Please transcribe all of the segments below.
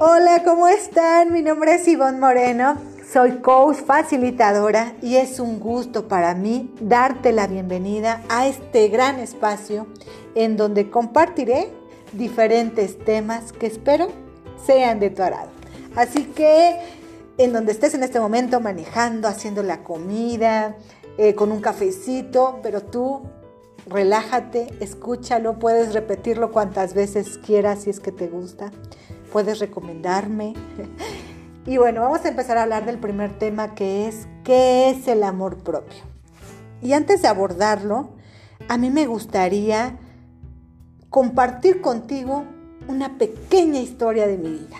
Hola, ¿cómo están? Mi nombre es Ivonne Moreno, soy coach facilitadora y es un gusto para mí darte la bienvenida a este gran espacio en donde compartiré diferentes temas que espero sean de tu agrado. Así que en donde estés en este momento manejando, haciendo la comida, eh, con un cafecito, pero tú relájate, escúchalo, puedes repetirlo cuantas veces quieras si es que te gusta puedes recomendarme. Y bueno, vamos a empezar a hablar del primer tema que es ¿qué es el amor propio? Y antes de abordarlo, a mí me gustaría compartir contigo una pequeña historia de mi vida,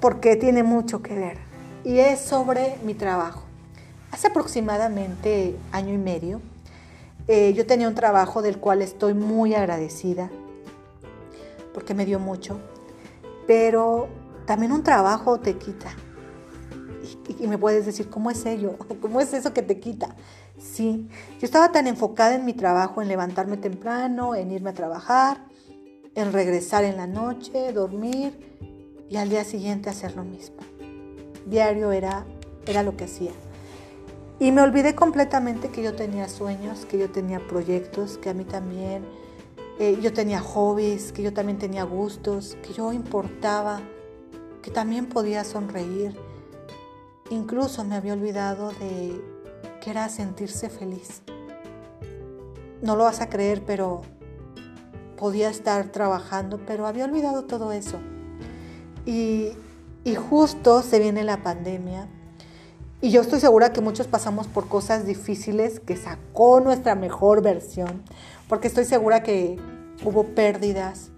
porque tiene mucho que ver. Y es sobre mi trabajo. Hace aproximadamente año y medio, eh, yo tenía un trabajo del cual estoy muy agradecida, porque me dio mucho pero también un trabajo te quita. Y, me puedes decir, ¿cómo es ello? ¿Cómo es eso que te quita? Sí, yo estaba tan enfocada en mi trabajo, en levantarme temprano, en irme a trabajar, en regresar en la noche, dormir y al día siguiente hacer lo mismo. Diario era, era lo que hacía. Y me olvidé completamente que yo tenía sueños, que yo tenía proyectos, que a mí también eh, yo tenía hobbies, que yo también tenía gustos, que yo importaba, que también podía sonreír. Incluso me había olvidado de que era sentirse feliz. No lo vas a creer, pero podía estar trabajando, pero había olvidado todo eso. Y, y justo se viene la pandemia. Y yo estoy segura que muchos pasamos por cosas difíciles que sacó nuestra mejor versión porque estoy segura que hubo pérdidas,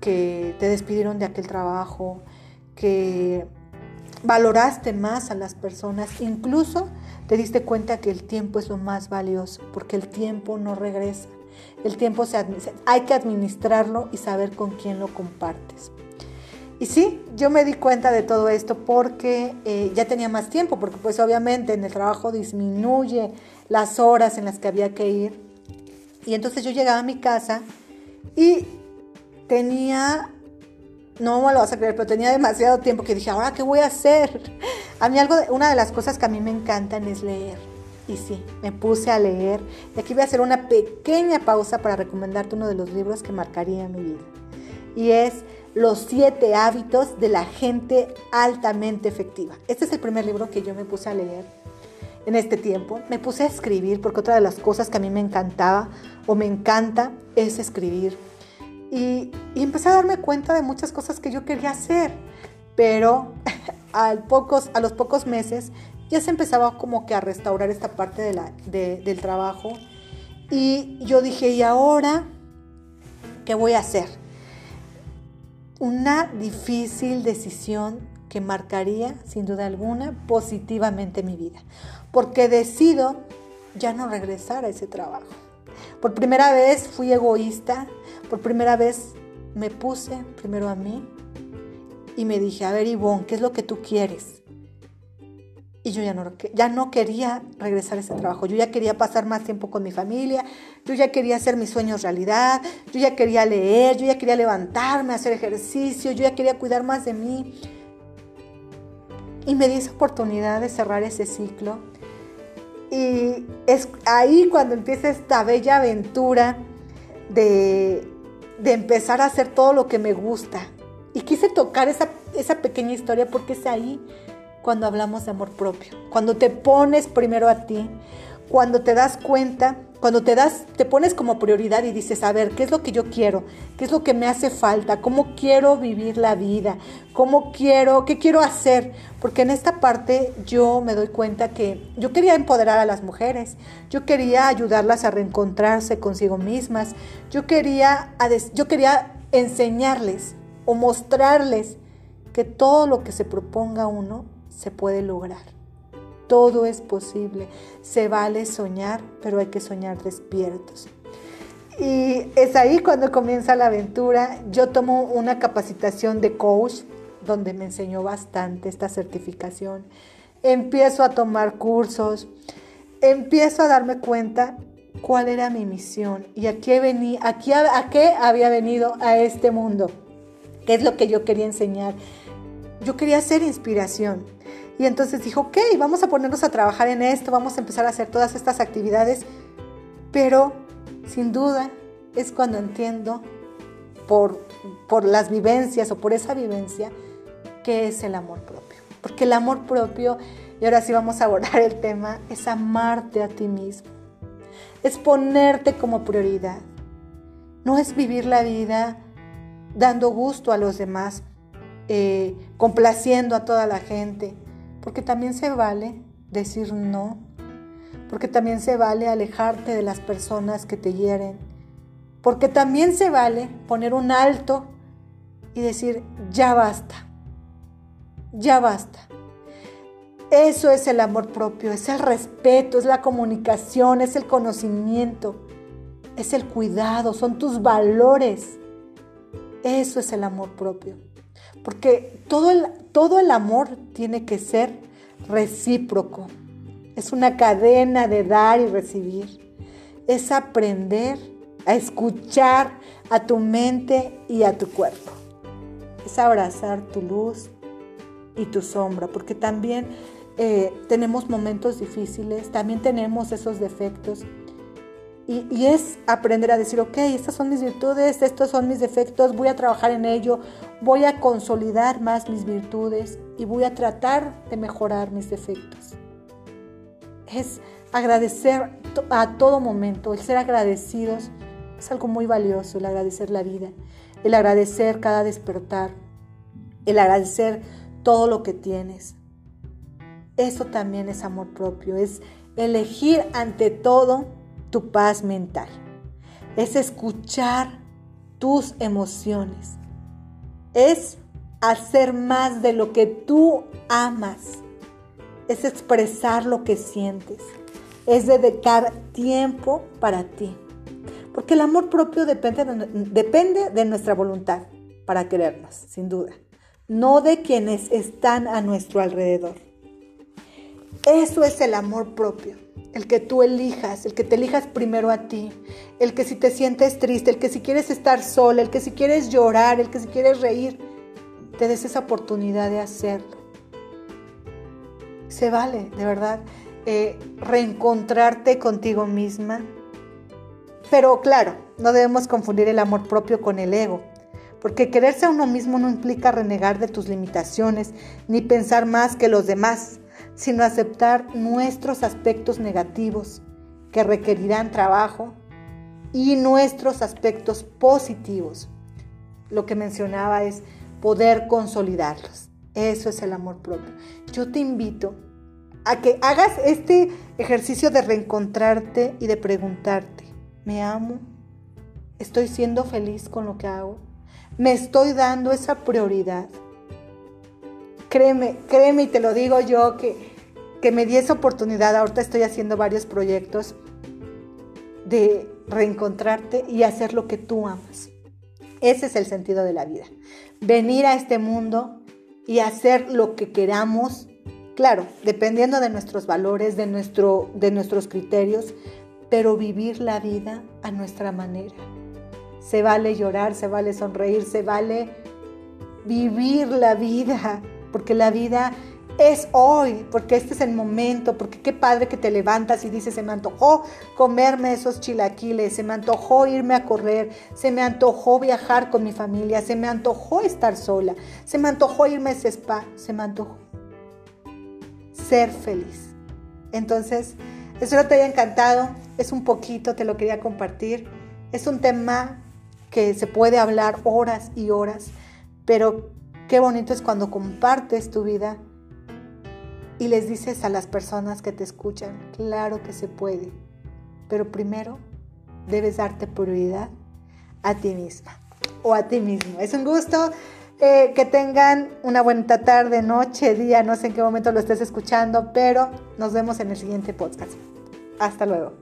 que te despidieron de aquel trabajo, que valoraste más a las personas, incluso te diste cuenta que el tiempo es lo más valioso, porque el tiempo no regresa. El tiempo se hay que administrarlo y saber con quién lo compartes. Y sí, yo me di cuenta de todo esto porque eh, ya tenía más tiempo, porque pues obviamente en el trabajo disminuye las horas en las que había que ir y entonces yo llegaba a mi casa y tenía, no me lo vas a creer, pero tenía demasiado tiempo que dije, ahora qué voy a hacer. A mí algo, una de las cosas que a mí me encantan es leer. Y sí, me puse a leer. Y aquí voy a hacer una pequeña pausa para recomendarte uno de los libros que marcaría mi vida. Y es Los siete hábitos de la gente altamente efectiva. Este es el primer libro que yo me puse a leer en este tiempo. Me puse a escribir porque otra de las cosas que a mí me encantaba o me encanta es escribir. Y, empecé a darme cuenta de muchas cosas que yo quería hacer, pero al pocos, a los pocos meses ya se empezaba como que a restaurar esta parte del trabajo. Y yo dije, ¿y ahora qué voy a hacer? Una difícil decisión que marcaría, sin duda alguna, positivamente mi vida, porque decido ya no regresar a ese trabajo. Por primera vez fui egoísta, por primera vez me puse primero a mí y me dije, a ver Ivonne, ¿qué es lo que tú quieres? Y yo ya no, ya no quería regresar a ese trabajo, yo ya quería pasar más tiempo con mi familia, yo ya quería hacer mis sueños realidad, yo ya quería leer, yo ya quería levantarme, hacer ejercicio, yo ya quería cuidar más de mí. Y me di esa oportunidad de cerrar ese ciclo y es ahí cuando empieza esta bella aventura de, empezar a hacer todo lo que me gusta. Y quise tocar esa, esa pequeña historia porque es ahí cuando hablamos de amor propio. Cuando te pones primero a ti, cuando te das cuenta cuando te das, te pones como prioridad y dices, a ver, ¿qué es lo que yo quiero? ¿Qué es lo que me hace falta? ¿Cómo quiero vivir la vida? ¿Cómo quiero, qué quiero hacer? Porque en esta parte yo me doy cuenta que yo quería empoderar a las mujeres, yo quería ayudarlas a reencontrarse consigo mismas, yo quería, yo quería enseñarles o mostrarles que todo lo que se proponga uno se puede lograr. Todo es posible. Se vale soñar, pero hay que soñar despiertos. Y es ahí cuando comienza la aventura. Yo tomo una capacitación de coach donde me enseñó bastante esta certificación. Empiezo a tomar cursos, empiezo a darme cuenta cuál era mi misión y a qué, aquí a qué había venido a este mundo, qué es lo que yo quería enseñar, yo quería ser inspiración. Y entonces dijo, ok, vamos a ponernos a trabajar en esto, vamos a empezar a hacer todas estas actividades, pero sin duda es cuando entiendo por, por las vivencias o por esa vivencia qué es el amor propio. Porque el amor propio, y ahora sí vamos a abordar el tema, es amarte a ti mismo, es ponerte como prioridad, no es vivir la vida dando gusto a los demás, eh, complaciendo a toda la gente, porque también se vale decir no, porque también se vale alejarte de las personas que te hieren, porque también se vale poner un alto y decir, ya basta, ya basta. Eso es el amor propio, es el respeto, es la comunicación, es el conocimiento, es el cuidado, son tus valores. Eso es el amor propio. Porque todo el, todo el amor tiene que ser recíproco. Es una cadena de dar y recibir. Es aprender a escuchar a tu mente y a tu cuerpo. Es abrazar tu luz y tu sombra, porque también eh, tenemos momentos difíciles, también tenemos esos defectos y, es aprender a decir, ok, estas son mis virtudes, estos son mis defectos, voy a trabajar en ello, voy a consolidar más mis virtudes y voy a tratar de mejorar mis defectos. Es agradecer a todo momento, el ser agradecidos es algo muy valioso, el agradecer la vida, el agradecer cada despertar, el agradecer todo lo que tienes. Eso también es amor propio, es elegir ante todo tu paz mental. Es escuchar tus emociones. Es hacer más de lo que tú amas. Es expresar lo que sientes. Es dedicar tiempo para ti. Porque el amor propio depende de, depende de nuestra voluntad para querernos, sin duda. No de quienes están a nuestro alrededor. Eso es el amor propio el que tú elijas, el que te elijas primero a ti, el que si te sientes triste, el que si quieres estar sola, el que si quieres llorar, el que si quieres reír, te des esa oportunidad de hacerlo. Se vale, de verdad, eh, reencontrarte contigo misma. Pero claro, no debemos confundir el amor propio con el ego, porque quererse a uno mismo no implica renegar de tus limitaciones ni pensar más que los demás sino aceptar nuestros aspectos negativos que requerirán trabajo y nuestros aspectos positivos. Lo que mencionaba es poder consolidarlos. Eso es el amor propio. Yo te invito a que hagas este ejercicio de reencontrarte y de preguntarte, ¿me amo? ¿Estoy siendo feliz con lo que hago? ¿Me estoy dando esa prioridad? Créeme, créeme y te lo digo yo que, que me di esa oportunidad. Ahorita estoy haciendo varios proyectos de reencontrarte y hacer lo que tú amas. Ese es el sentido de la vida. Venir a este mundo y hacer lo que queramos, claro, dependiendo de nuestros valores, de, nuestro, de nuestros criterios, pero vivir la vida a nuestra manera. Se vale llorar, se vale sonreír, se vale vivir la vida porque la vida es hoy, porque este es el momento, porque qué padre que te levantas y dices, se me antojó comerme esos chilaquiles, se me antojó irme a correr, se me antojó viajar con mi familia, se me antojó estar sola, se me antojó irme a ese spa, se me antojó ser feliz. Entonces, espero te haya encantado, es un poquito, te lo quería compartir, es un tema que se puede hablar horas y horas, pero Qué bonito es cuando compartes tu vida y les dices a las personas que te escuchan, claro que se puede, pero primero debes darte prioridad a ti misma o a ti mismo. Es un gusto eh, que tengan una buena tarde, noche, día, no sé en qué momento lo estés escuchando, pero nos vemos en el siguiente podcast. Hasta luego.